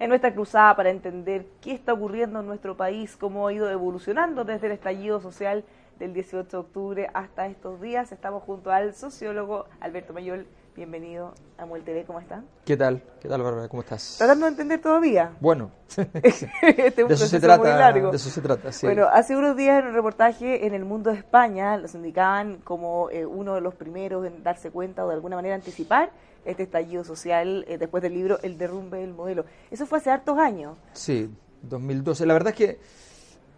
en nuestra cruzada para entender qué está ocurriendo en nuestro país, cómo ha ido evolucionando desde el estallido social del 18 de octubre hasta estos días. Estamos junto al sociólogo Alberto Mayol. Bienvenido a Muel TV, ¿cómo está? ¿Qué tal? ¿Qué tal, Bárbara? ¿Cómo estás? Tratando de entender todavía. Bueno, este de, eso se trata, de eso se trata. Sí. Bueno, hace unos días en un reportaje en El Mundo de España los indicaban como eh, uno de los primeros en darse cuenta o de alguna manera anticipar este estallido social eh, después del libro El derrumbe del modelo. Eso fue hace hartos años. Sí, 2012. La verdad es que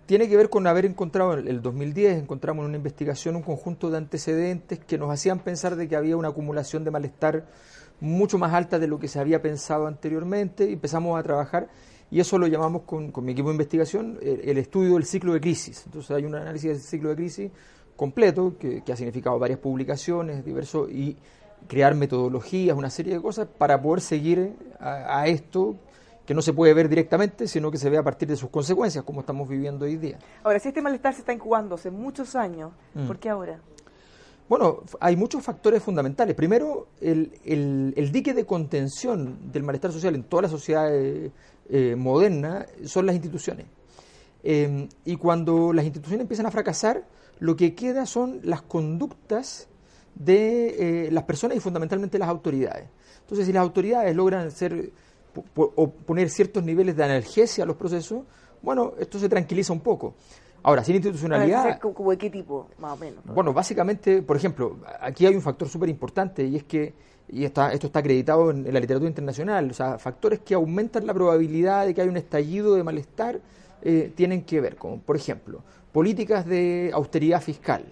tiene que ver con haber encontrado en el 2010, encontramos en una investigación un conjunto de antecedentes que nos hacían pensar de que había una acumulación de malestar mucho más alta de lo que se había pensado anteriormente y empezamos a trabajar y eso lo llamamos con, mi equipo de investigación el, estudio del ciclo de crisis. Entonces hay un análisis del ciclo de crisis completo que, ha significado varias publicaciones diversos y crear metodologías, una serie de cosas para poder seguir a esto que no se puede ver directamente, sino que se ve a partir de sus consecuencias, como estamos viviendo hoy día. Ahora, si este malestar se está incubando hace muchos años, mm. ¿por qué ahora? Bueno, hay muchos factores fundamentales. Primero, el, dique de contención del malestar social en toda la sociedad eh, moderna son las instituciones. Em, y cuando las instituciones empiezan a fracasar, lo que queda son las conductas de eh, las personas y fundamentalmente las autoridades. Entonces, si las autoridades logran ser o poner ciertos niveles de analgesia a los procesos, bueno, esto se tranquiliza un poco. Ahora, sin institucionalidad... ¿Como de qué tipo, más o menos? Bueno, básicamente, por ejemplo, aquí hay un factor súper importante y es que, y está, esto está acreditado en, la literatura internacional, o sea, factores que aumentan la probabilidad de que haya un estallido de malestar eh, tienen que ver con, por ejemplo, políticas de austeridad fiscal,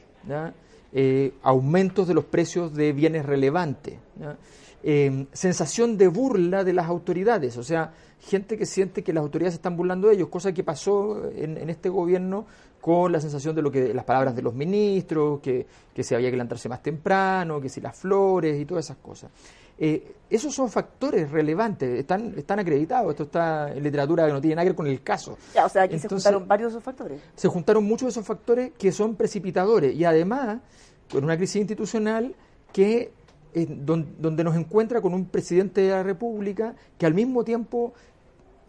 eh, aumentos de los precios de bienes relevantes, Em, sensación de burla de las autoridades, o sea, gente que siente que las autoridades están burlando de ellos, cosa que pasó en, este gobierno con la sensación de lo que las palabras de los ministros, que, se había que levantarse más temprano, que si las flores y todas esas cosas. Eh, esos son factores relevantes, están, están acreditados, esto está en literatura que no tiene nada que ver con el caso. o sea, aquí se juntaron varios de esos factores. Se juntaron muchos de esos factores que son precipitadores y además con una crisis institucional que donde, nos encuentra con un presidente de la República que al mismo tiempo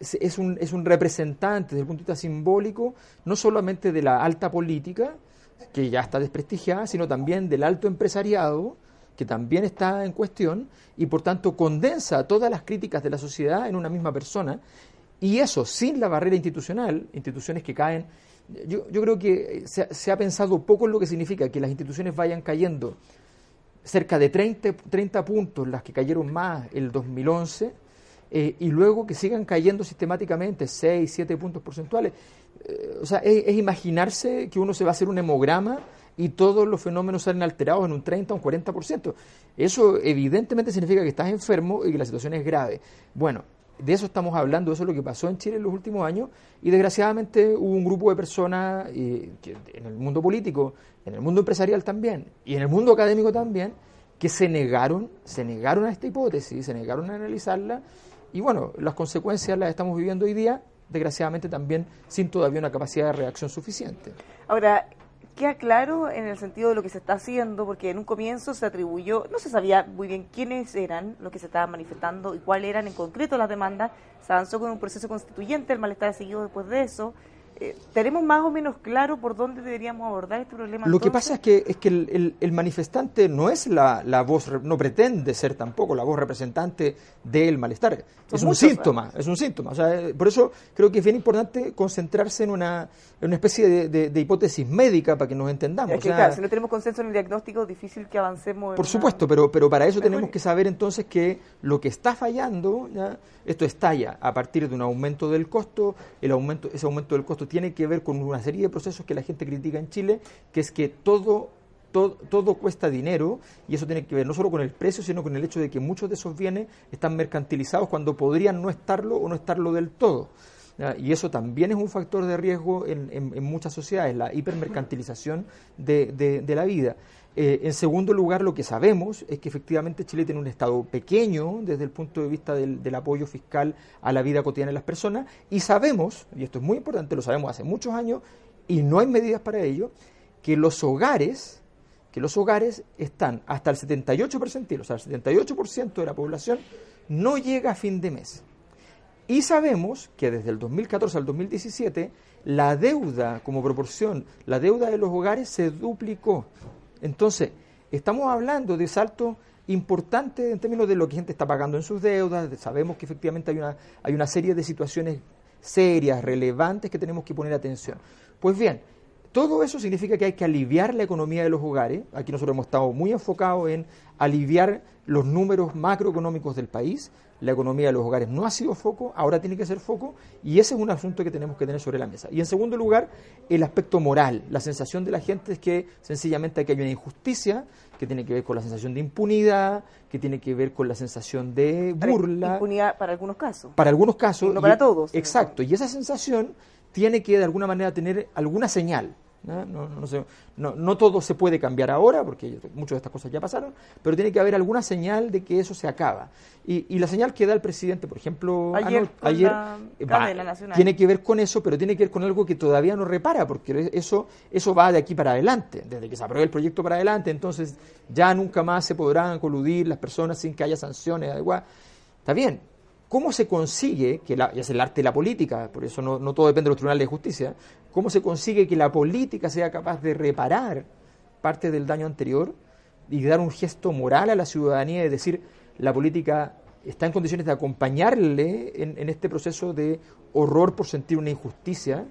es un, es un representante desde el punto de vista simbólico, no solamente de la alta política, que ya está desprestigiada, sino también del alto empresariado, que también está en cuestión, y por tanto condensa todas las críticas de la sociedad en una misma persona, y eso sin la barrera institucional, instituciones que caen. Yo, yo creo que se, se ha pensado poco en lo que significa que las instituciones vayan cayendo cerca de 30, 30 puntos las que cayeron más el 2011 eh, y luego que sigan cayendo sistemáticamente 6, 7 puntos porcentuales. Eh, o sea, es, imaginarse que uno se va a hacer un hemograma y todos los fenómenos salen alterados en un 30 o un 40%. Eso evidentemente significa que estás enfermo y que la situación es grave. Bueno, de eso estamos hablando, eso es lo que pasó en Chile en los últimos años y desgraciadamente hubo un grupo de personas eh, en el mundo político, en el mundo empresarial también y en el mundo académico también que se negaron, se negaron a esta hipótesis, se negaron a analizarla y bueno, las consecuencias las estamos viviendo hoy día, desgraciadamente también sin todavía una capacidad de reacción suficiente. Ahora, queda claro en el sentido de lo que se está haciendo, porque en un comienzo se atribuyó, no se sabía muy bien quiénes eran los que se estaban manifestando y cuáles eran en concreto las demandas. Se avanzó con un proceso constituyente, el malestar seguido después de eso. Eh, ¿Tenemos más o menos claro por dónde deberíamos abordar este problema? Lo que pasa es que, es que el, manifestante no es la, voz, no pretende ser tampoco la voz representante del malestar. es un síntoma, es un síntoma. Eh, por eso creo que es bien importante concentrarse en una, una especie de, hipótesis médica para que nos entendamos. Es que, claro, si no tenemos consenso en el diagnóstico, es difícil que avancemos. por supuesto, pero, pero para eso tenemos que saber entonces que lo que está fallando, esto estalla a partir de un aumento del costo, el aumento, ese aumento del costo tiene que ver con una serie de procesos que la gente critica en Chile, que es que todo, todo, todo, cuesta dinero y eso tiene que ver no solo con el precio, sino con el hecho de que muchos de esos bienes están mercantilizados cuando podrían no estarlo o no estarlo del todo. Y eso también es un factor de riesgo en, en, muchas sociedades, la hipermercantilización de, de la vida. Eh, en segundo lugar, lo que sabemos es que efectivamente Chile tiene un Estado pequeño desde el punto de vista del, apoyo fiscal a la vida cotidiana de las personas y sabemos, y esto es muy importante, lo sabemos hace muchos años y no hay medidas para ello, que los hogares, que los hogares están hasta el 78%, o sea, el 78% de la población no llega a fin de mes. Y sabemos que desde el 2014 al 2017 la deuda como proporción, la deuda de los hogares se duplicó. Entonces, estamos hablando de saltos importantes en términos de lo que gente está pagando en sus deudas, sabemos que efectivamente hay una, hay una serie de situaciones serias, relevantes que tenemos que poner atención. Pues bien, todo eso significa que hay que aliviar la economía de los hogares. Aquí nosotros hemos estado muy enfocados en aliviar los números macroeconómicos del país. La economía de los hogares no ha sido foco, ahora tiene que ser foco y ese es un asunto que tenemos que tener sobre la mesa. Y en segundo lugar, el aspecto moral. La sensación de la gente es que sencillamente hay una injusticia que tiene que ver con la sensación de impunidad, que tiene que ver con la sensación de burla. Impunidad para algunos casos. Para algunos casos. no para todos. Exacto. Y esa sensación tiene que de alguna manera tener alguna señal. ¿No? No, no, no, todo se puede cambiar ahora, porque muchas de estas cosas ya pasaron, pero tiene que haber alguna señal de que eso se acaba. Y, y la señal que da el presidente, por ejemplo, ayer, ayer tiene que ver con eso, pero tiene que ver con algo que todavía no repara, porque eso, eso va de aquí para adelante, desde que se apruebe el proyecto para adelante, entonces ya nunca más se podrán coludir las personas sin que haya sanciones adecuadas. Está bien, ¿Cómo se consigue, que la, ya es el arte de la política, por eso no, no, todo depende de los tribunales de justicia, cómo se consigue que la política sea capaz de reparar parte del daño anterior y dar un gesto moral a la ciudadanía y decir, la política está en condiciones de acompañarle en, este proceso de horror por sentir una injusticia,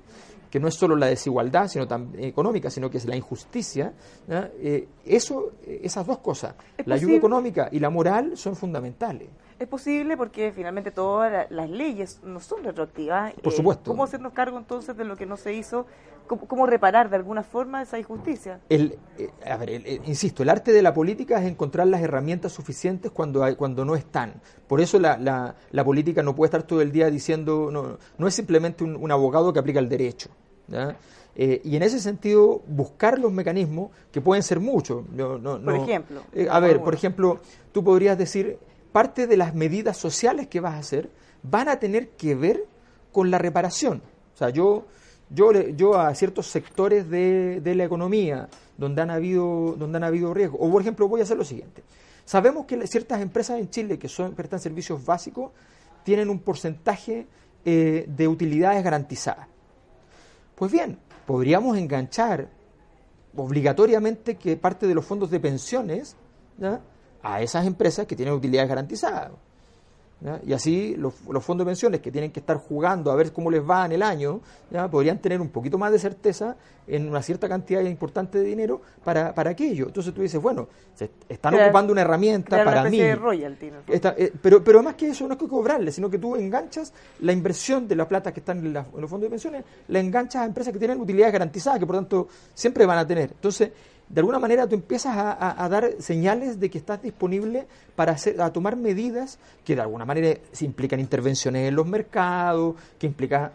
que no es solo la desigualdad sino también económica, sino que es la injusticia. Eh, eso, esas dos cosas, la ayuda económica y la moral, son fundamentales. Es posible porque finalmente todas las leyes no son retroactivas. Por supuesto. ¿Cómo hacernos cargo entonces de lo que no se hizo? ¿Cómo, reparar de alguna forma esa injusticia? El, eh, a ver, insisto, el arte de la política es encontrar las herramientas suficientes cuando, hay, cuando no están. Por eso la, la, la, política no puede estar todo el día diciendo, no, no es simplemente un, abogado que aplica el derecho. Eh, y en ese sentido, buscar los mecanismos, que pueden ser muchos. No, por ejemplo. Eh, a ver, por ejemplo, tú podrías decir parte de las medidas sociales que vas a hacer van a tener que ver con la reparación. O sea, yo, yo, yo a ciertos sectores de, la economía donde han habido, donde han habido riesgos, o por ejemplo, voy a hacer lo siguiente. Sabemos que ciertas empresas en Chile que son, prestan servicios básicos tienen un porcentaje eh, de utilidades garantizadas. Pues bien, podríamos enganchar obligatoriamente que parte de los fondos de pensiones. A esas empresas que tienen utilidades garantizadas. Y así los, fondos de pensiones que tienen que estar jugando a ver cómo les va en el año, ¿ya? podrían tener un poquito más de certeza en una cierta cantidad importante de dinero para, para aquello. Entonces tú dices, bueno, se están ocupando una herramienta para mí. Eh, pero, pero más que eso no es que cobrarle, sino que tú enganchas la inversión de la plata que están en, los fondos de pensiones, la enganchas a empresas que tienen utilidades garantizadas, que por tanto siempre van a tener. Entonces, de alguna manera tú empiezas a, dar señales de que estás disponible para hacer, a tomar medidas que de alguna manera se implican intervenciones en los mercados, que implica,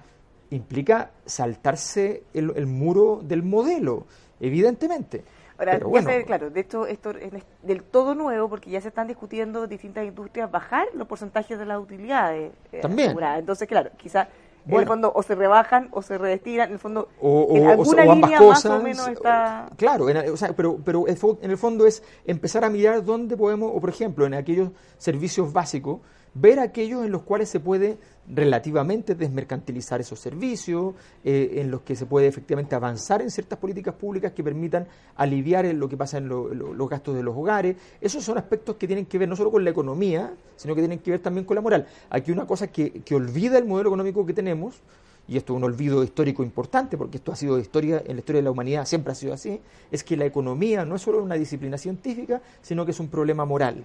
implica saltarse el, muro del modelo, evidentemente. Ahora, claro, de hecho, esto es del todo nuevo porque ya se están discutiendo distintas industrias bajar los porcentajes de las utilidades. Eh, También. Entonces, claro, quizás en el fondo o se rebajan o se redestinan, en el fondo o, en alguna línea más o menos está... Claro, o sea, pero, pero en el fondo es empezar a mirar dónde podemos, o por ejemplo, en aquellos servicios básicos, ver aquellos en los cuales se puede relativamente desmercantilizar esos servicios, eh, en los que se puede efectivamente avanzar en ciertas políticas públicas que permitan aliviar lo que pasa en los gastos de los hogares. Esos son aspectos que tienen que ver no solo con la economía, sino que tienen que ver también con la moral. Aquí una cosa que, que olvida el modelo económico que tenemos, y esto es un olvido histórico importante, porque esto ha sido historia, en la historia de la humanidad siempre ha sido así, es que la economía no es solo una disciplina científica, sino que es un problema moral.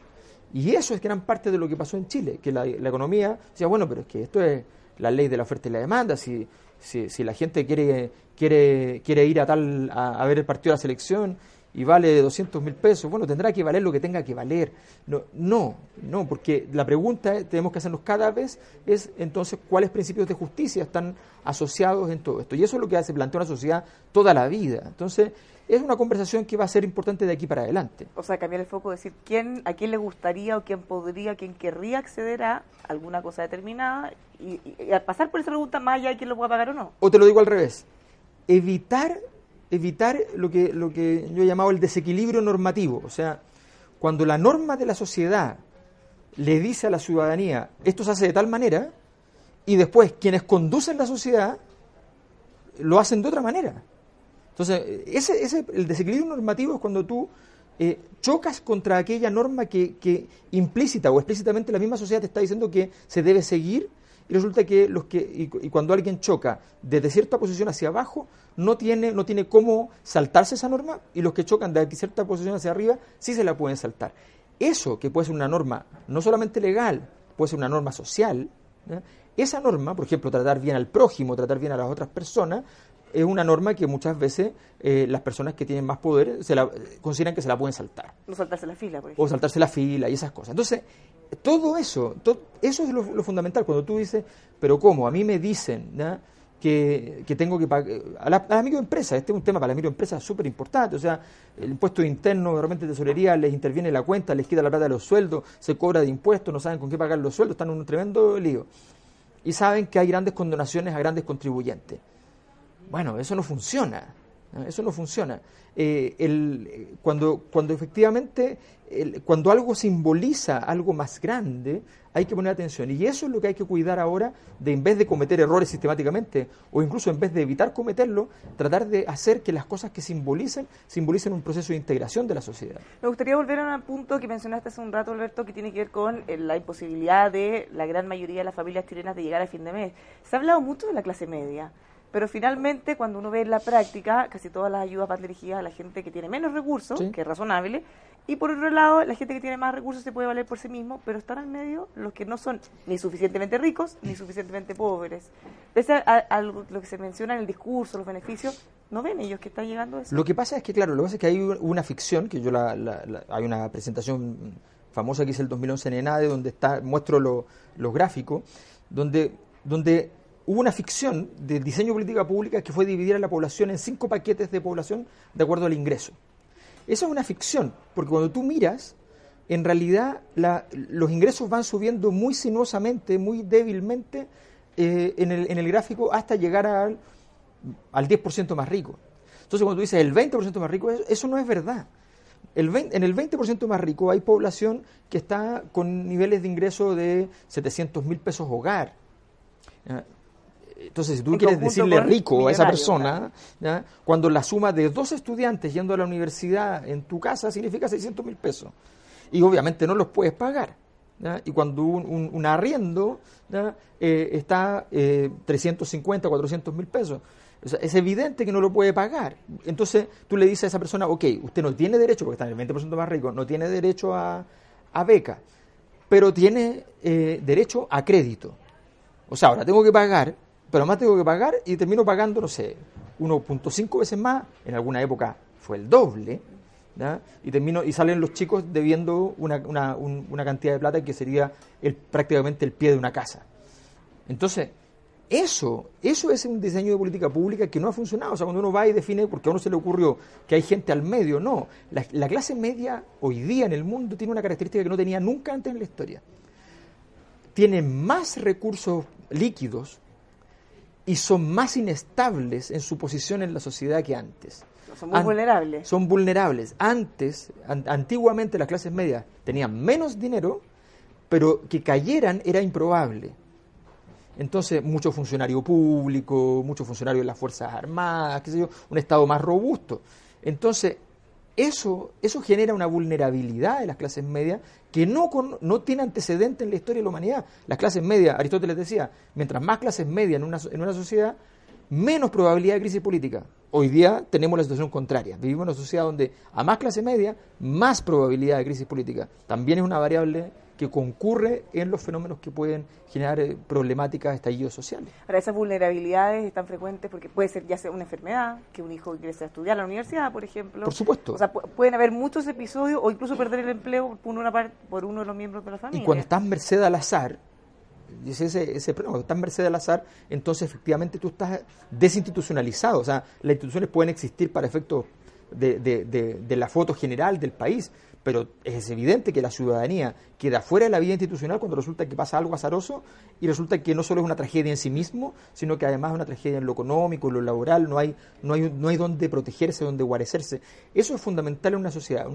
Y eso es gran parte de lo que pasó en Chile, que la, economía decía, bueno, pero es que esto es la ley de la oferta y la demanda, si, si, la gente quiere, quiere, quiere ir a, tal, a, ver el partido de la selección y vale 200 mil pesos, bueno, tendrá que valer lo que tenga que valer. No, no, no, porque la pregunta que tenemos que hacernos cada vez es entonces cuáles principios de justicia están asociados en todo esto. Y eso es lo que se plantea una sociedad toda la vida. Entonces, es una conversación que va a ser importante de aquí para adelante. O sea, cambiar el foco, decir quién, a quién le gustaría o quién podría, quién querría acceder a alguna cosa determinada y, pasar por esa pregunta más allá de quién lo pueda pagar o no. O te lo digo al revés, evitar, evitar lo que, lo que yo he llamado el desequilibrio normativo. O sea, cuando la norma de la sociedad le dice a la ciudadanía, esto se hace de tal manera, y después quienes conducen la sociedad lo hacen de otra manera. Entonces, ese, ese, el desequilibrio normativo es cuando tú eh, chocas contra aquella norma que, que, implícita o explícitamente la misma sociedad te está diciendo que se debe seguir y resulta que los que y, cuando alguien choca desde cierta posición hacia abajo no tiene no tiene cómo saltarse esa norma y los que chocan de cierta posición hacia arriba sí se la pueden saltar. Eso que puede ser una norma no solamente legal puede ser una norma social esa norma por ejemplo tratar bien al prójimo tratar bien a las otras personas es una norma que muchas veces eh, las personas que tienen más poder se la, consideran que se la pueden saltar. No saltarse la fila, por ejemplo. O saltarse la fila y esas cosas. Entonces, todo eso, eso es lo, fundamental. Cuando tú dices, pero ¿cómo? A mí me dicen que, que, tengo que pagar. A la, a la microempresa, este es un tema para la microempresa súper importante. O sea, el impuesto interno, realmente tesorería, les interviene la cuenta, les quita la plata de los sueldos, se cobra de impuestos, no saben con qué pagar los sueldos, están en un tremendo lío. Y saben que hay grandes condonaciones a grandes contribuyentes. Bueno, eso no funciona. Eso no funciona. Eh, cuando, efectivamente, cuando algo simboliza algo más grande, hay que poner atención. Y eso es lo que hay que cuidar ahora, de en vez de cometer errores sistemáticamente, o incluso en vez de evitar cometerlo, tratar de hacer que las cosas que simbolicen, simbolicen un proceso de integración de la sociedad. Me gustaría volver a un punto que mencionaste hace un rato, Alberto, que tiene que ver con eh, la imposibilidad de la gran mayoría de las familias chilenas de llegar a fin de mes. Se ha hablado mucho de la clase media. Pero finalmente, cuando uno ve en la práctica, casi todas las ayudas van dirigidas a la gente que tiene menos recursos, que es razonable, y por otro lado, la gente que tiene más recursos se puede valer por sí mismo, pero están al medio los que no son ni suficientemente ricos ni suficientemente pobres. Pese a, lo que se menciona en el discurso, los beneficios, no ven ellos que está llegando eso. Lo que pasa es que, claro, lo que pasa es que hay una ficción, que yo la, hay una presentación famosa que hice el 2011 en ENADE, donde está, muestro los gráficos, donde, donde hubo una ficción del diseño de política pública que fue dividir a la población en cinco paquetes de población de acuerdo al ingreso. Eso es una ficción, porque cuando tú miras, en realidad los ingresos van subiendo muy sinuosamente, muy débilmente eh, en, el, gráfico hasta llegar al, al 10% más rico. Entonces cuando tú dices el 20% más rico, eso, no es verdad. El en el 20% más rico hay población que está con niveles de ingreso de 700 mil pesos hogar. Entonces, si tú quieres decirle rico a esa persona, cuando la suma de dos estudiantes yendo a la universidad en tu casa significa 600 mil pesos. Y obviamente no los puedes pagar. Y cuando un, arriendo eh, está eh, 350, 400 mil pesos. es evidente que no lo puede pagar. Entonces tú le dices a esa persona, ok, usted no tiene derecho, porque está en el 20% más rico, no tiene derecho a, beca, pero tiene eh, derecho a crédito. O sea, ahora tengo que pagar pero además tengo que pagar y termino pagando, no sé, 1.5 veces más, en alguna época fue el doble, y termino y salen los chicos debiendo una, una, una cantidad de plata que sería el, prácticamente el pie de una casa. Entonces, eso, eso es un diseño de política pública que no ha funcionado. O sea, cuando uno va y define, porque a uno se le ocurrió que hay gente al medio, no. La, la clase media hoy día en el mundo tiene una característica que no tenía nunca antes en la historia. Tiene más recursos líquidos y son más inestables en su posición en la sociedad que antes. Son muy vulnerables. Son vulnerables. Antes, antiguamente las clases medias tenían menos dinero, pero que cayeran era improbable. Entonces, mucho funcionario público, muchos funcionarios de las Fuerzas Armadas, qué sé yo, un Estado más robusto. Entonces, eso, eso genera una vulnerabilidad de las clases medias que no, no tiene antecedente en la historia de la humanidad. Las clases medias, Aristóteles decía, mientras más clases medias en una, en una sociedad, menos probabilidad de crisis política. Hoy día tenemos la situación contraria. Vivimos en una sociedad donde a más clase media, más probabilidad de crisis política. También es una variable que concurre en los fenómenos que pueden generar eh, problemáticas, estallidos sociales. Ahora, esas vulnerabilidades están frecuentes porque puede ser ya sea una enfermedad, que un hijo quiere estudiar a la universidad, por ejemplo. Por supuesto. O sea, pueden haber muchos episodios o incluso perder el empleo por, una parte, por uno de los miembros de la familia. Y cuando estás merced al azar, dice ese, ese cuando estás merced al azar, entonces efectivamente tú estás desinstitucionalizado. O sea, las instituciones pueden existir para efectos de, de la foto general del país pero es evidente que la ciudadanía queda fuera de la vida institucional cuando resulta que pasa algo azaroso y resulta que no solo es una tragedia en sí mismo, sino que además es una tragedia en lo económico, en lo laboral, no hay, no hay, no hay donde protegerse, donde guarecerse. Eso es fundamental en una sociedad.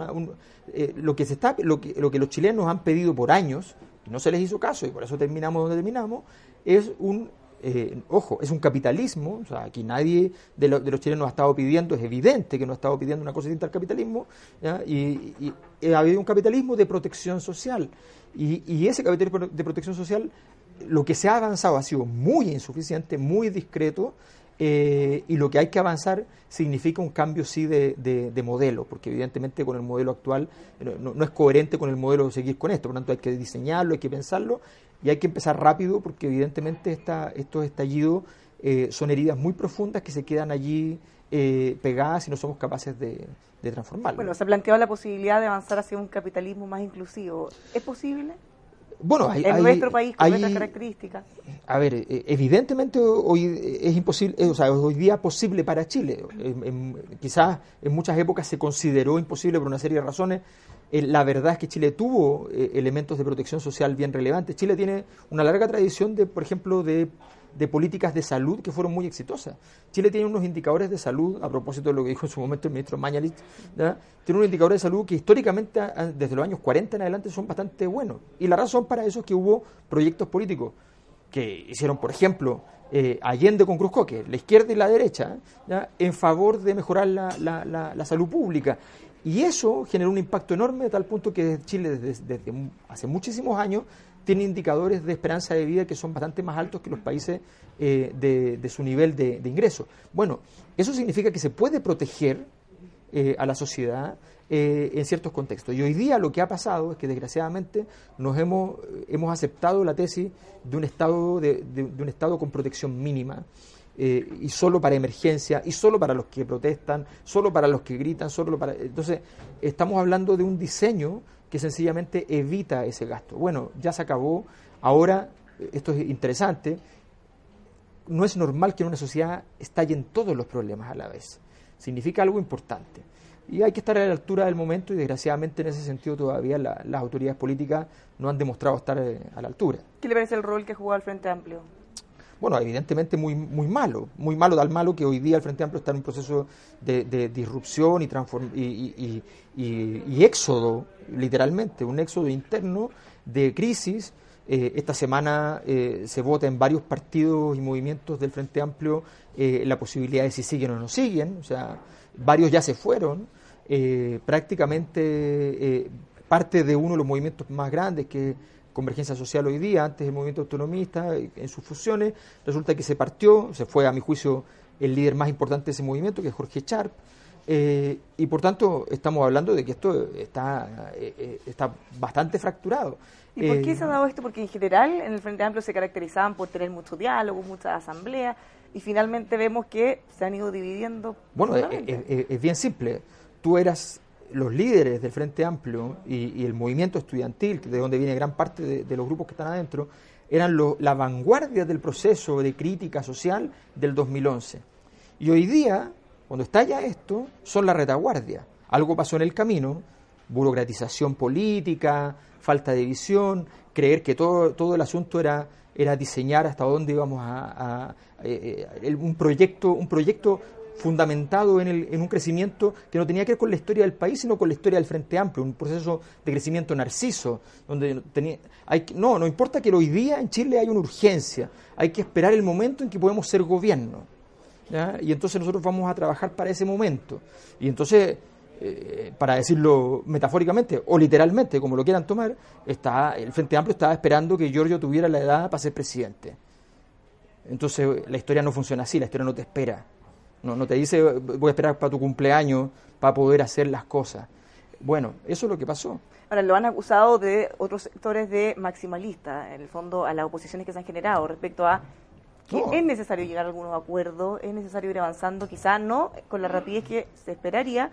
Eh, lo, que se está, lo, que, lo que los chilenos han pedido por años, no se les hizo caso, y por eso terminamos donde terminamos, es un eh, ojo, es un capitalismo, o sea, aquí nadie de, de, los chilenos ha estado pidiendo, es evidente que no ha estado pidiendo una cosa distinta al capitalismo, Y, ha habido un capitalismo de protección social. Y, ese capitalismo de protección social, lo que se ha avanzado ha sido muy insuficiente, muy discreto, eh, y lo que hay que avanzar significa un cambio sí de, modelo, porque evidentemente con el modelo actual no, no, es coherente con el modelo de seguir con esto, por lo tanto hay que diseñarlo, hay que pensarlo y hay que empezar rápido porque evidentemente esta, estos estallidos eh, son heridas muy profundas que se quedan allí eh, pegadas y no somos capaces de, de transformarlas. Bueno, se ha planteado la posibilidad de avanzar hacia un capitalismo más inclusivo. ¿Es posible? Bueno, hay, en nuestro país con estas características. A ver, eh, evidentemente hoy es imposible, o sea, hoy día posible para Chile. quizás en muchas épocas se consideró imposible por una serie de razones. Eh, la verdad es que Chile tuvo eh, elementos de protección social bien relevantes. Chile tiene una larga tradición de, por ejemplo, de, políticas de salud que fueron muy exitosas. Chile tiene unos indicadores de salud, a propósito de lo que dijo en su momento el ministro Mañalich, tiene unos indicadores de salud que históricamente, desde los años 40 en adelante, son bastante buenos. Y la razón para eso es que hubo proyectos políticos que hicieron, por ejemplo, eh, Allende con Cruz Coque, la izquierda y la derecha, en favor de mejorar la, la salud pública. Y eso generó un impacto enorme de tal punto que Chile desde, hace muchísimos años tiene indicadores de esperanza de vida que son bastante más altos que los países eh, de, su nivel de, ingreso. Bueno, eso significa que se puede proteger eh, a la sociedad eh, en ciertos contextos. Y hoy día lo que ha pasado es que desgraciadamente nos hemos, hemos aceptado la tesis de un estado de un estado con protección mínima eh, y solo para emergencia, y solo para los que protestan, solo para los que gritan, solo para... Entonces, estamos hablando de un diseño que sencillamente evita ese gasto. Bueno, ya se acabó, ahora, esto es interesante, no es normal que en una sociedad estallen todos los problemas a la vez. Significa algo importante. Y hay que estar a la altura del momento y desgraciadamente en ese sentido todavía las autoridades políticas no han demostrado estar eh, a la altura. ¿Qué le parece el rol que jugó el Frente Amplio? Bueno, evidentemente muy, muy malo, muy malo, tal malo que hoy día el Frente Amplio está en un proceso de, disrupción y, y, y, y, éxodo, literalmente, un éxodo interno de crisis. Eh, esta semana eh, se vota en varios partidos y movimientos del Frente Amplio eh, la posibilidad de si siguen o no siguen, o sea, varios ya se fueron, prácticamente parte de uno de los movimientos más grandes que Convergencia Social hoy día, antes el movimiento autonomista, en sus fusiones, resulta que se partió, se fue a mi juicio el líder más importante de ese movimiento, que es Jorge Charp, eh, y por tanto estamos hablando de que esto está, eh, eh, está bastante fracturado. ¿Y por qué se ha dado esto? Porque en general en el Frente Amplio se caracterizaban por tener mucho diálogo, mucha asamblea, y finalmente vemos que se han ido dividiendo. Bueno, es, bien simple. Tú eras los líderes del Frente Amplio y, el movimiento estudiantil, de donde viene gran parte de, los grupos que están adentro, eran la vanguardia del proceso de crítica social del 2011. Y hoy día, cuando estalla esto, son la retaguardia. Algo pasó en el camino, burocratización política, falta de visión, creer que todo, todo el asunto era, era diseñar hasta dónde íbamos a, eh, eh, un proyecto, un proyecto fundamentado en, el, en, un crecimiento que no tenía que ver con la historia del país, sino con la historia del Frente Amplio, un proceso de crecimiento narciso, donde tenía, hay, no, no importa que hoy día en Chile hay una urgencia, hay que esperar el momento en que podemos ser gobierno, y entonces nosotros vamos a trabajar para ese momento, y entonces, eh, para decirlo metafóricamente o literalmente, como lo quieran tomar, está, el Frente Amplio estaba esperando que Giorgio tuviera la edad para ser presidente. Entonces la historia no funciona así, la historia no te espera. No, no te dice voy a esperar para tu cumpleaños para poder hacer las cosas. Bueno, eso es lo que pasó. Ahora, lo han acusado de otros sectores de maximalista, en el fondo, a las oposiciones que se han generado respecto a que es necesario llegar a algunos acuerdos, es necesario ir avanzando, quizás no con la rapidez que se esperaría,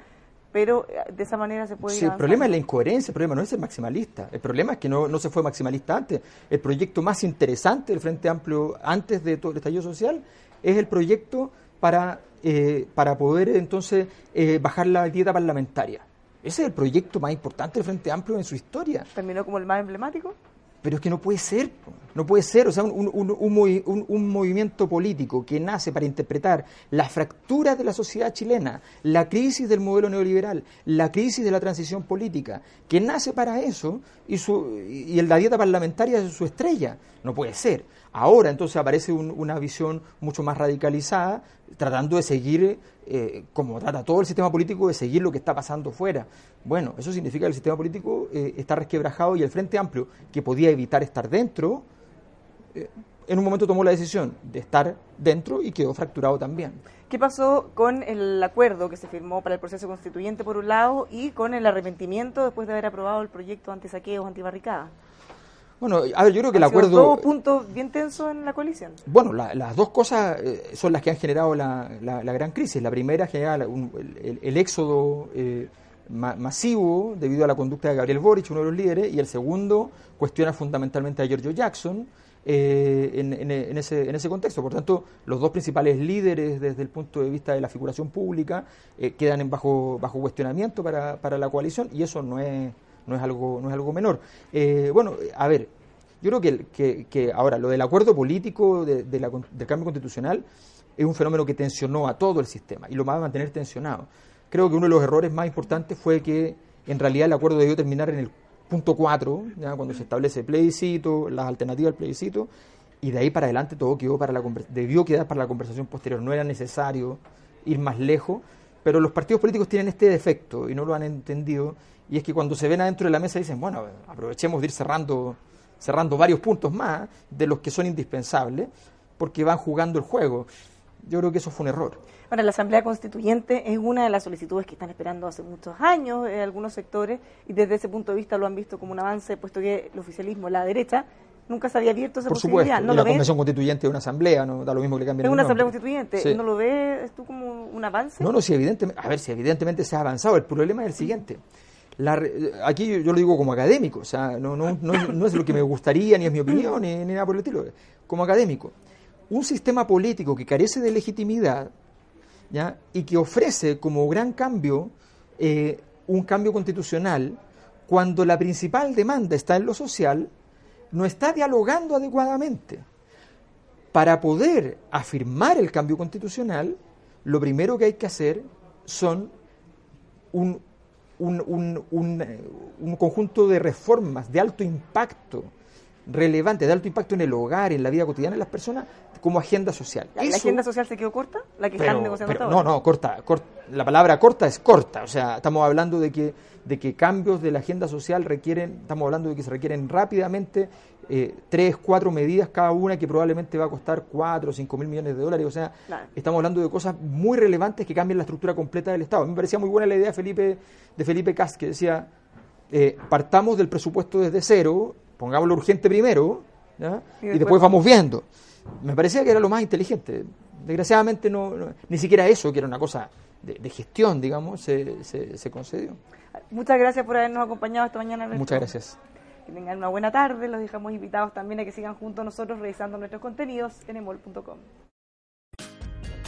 pero eh, de esa manera se puede ir sí, El problema es la incoherencia, el problema no es el maximalista, el problema es que no, no se fue maximalista antes. El proyecto más interesante del Frente Amplio antes de todo el estallido social es el proyecto para, eh, para poder entonces eh, bajar la dieta parlamentaria. Ese es el proyecto más importante del Frente Amplio en su historia. ¿Terminó como el más emblemático? Pero es que no puede ser, no puede ser. O sea, un, un, movimiento político que nace para interpretar la fractura de la sociedad chilena, la crisis del modelo neoliberal, la crisis de la transición política, que nace para eso y, su, y la dieta parlamentaria es su estrella. No puede ser. Ahora entonces aparece una visión mucho más radicalizada, tratando de seguir, eh, como trata todo el sistema político, de seguir lo que está pasando fuera. Bueno, eso significa que el sistema político eh, está resquebrajado y el Frente Amplio, que podía evitar estar dentro, eh, en un momento tomó la decisión de estar dentro y quedó fracturado también. ¿Qué pasó con el acuerdo que se firmó para el proceso constituyente por un lado y con el arrepentimiento después de haber aprobado el proyecto anti-saqueos, antibarricadas? Bueno, a ver, yo creo que el acuerdo... Dos puntos bien tensos en la coalición. Bueno, las dos cosas eh, son las que han generado la, gran crisis. La primera genera el, éxodo eh, masivo debido a la conducta de Gabriel Boric, uno de los líderes, y el segundo cuestiona fundamentalmente a Giorgio Jackson eh, en, ese, en ese contexto. Por tanto, los dos principales líderes desde el punto de vista de la figuración pública quedan en bajo, bajo cuestionamiento para, la coalición y eso no es algo, no es algo menor. Eh, bueno, a ver, yo creo que, que, ahora lo del acuerdo político de, del cambio constitucional es un fenómeno que tensionó a todo el sistema y lo va a mantener tensionado. Creo que uno de los errores más importantes fue que en realidad el acuerdo debió terminar en el punto 4, ¿ya? cuando se establece el plebiscito, las alternativas al plebiscito, y de ahí para adelante todo quedó para la debió quedar para la conversación posterior. No era necesario ir más lejos, pero los partidos políticos tienen este defecto y no lo han entendido y es que cuando se ven adentro de la mesa dicen, bueno, aprovechemos de ir cerrando, cerrando varios puntos más de los que son indispensables, porque van jugando el juego. Yo creo que eso fue un error. Ahora, la Asamblea Constituyente es una de las solicitudes que están esperando hace muchos años en algunos sectores y desde ese punto de vista lo han visto como un avance, puesto que el oficialismo, la derecha, nunca se había abierto esa Por posibilidad. Supuesto. ¿No la Convención Constituyente es una asamblea, no da lo mismo que le cambien Es una asamblea constituyente. ¿No lo ves tú como un avance? No, no, sí, evidentemente, a ver, si evidentemente se ha avanzado. El problema es el siguiente aquí yo, lo digo como académico, o sea, no, no, no, es lo que me gustaría, ni es mi opinión, ni, nada por el estilo. Como académico, un sistema político que carece de legitimidad y que ofrece como gran cambio eh, un cambio constitucional, cuando la principal demanda está en lo social, no está dialogando adecuadamente. Para poder afirmar el cambio constitucional, lo primero que hay que hacer son un, un, un, conjunto de reformas de alto impacto, relevante, de alto impacto en el hogar, en la vida cotidiana de las personas, como agenda social. ¿La, agenda social se quedó corta? ¿La que están negociando No, no, corta, corta. La palabra corta es corta. O sea, estamos hablando de que, de que cambios de la agenda social requieren, estamos hablando de que se requieren rápidamente eh, tres, cuatro medidas cada una que probablemente va a costar cuatro o cinco mil millones de dólares. O sea, estamos hablando de cosas muy relevantes que cambian la estructura completa del Estado. A mí me parecía muy buena la idea de Felipe, de Felipe Cas, que decía, eh, partamos del presupuesto desde cero, pongámoslo urgente primero, y, después, vamos viendo. Me parecía que era lo más inteligente. Desgraciadamente no, ni siquiera eso, que era una cosa de, gestión, digamos, se, se, se concedió. Muchas gracias por habernos acompañado esta mañana. Muchas gracias. Que tengan una buena tarde. Los dejamos invitados también a que sigan junto a nosotros revisando nuestros contenidos en emol.com.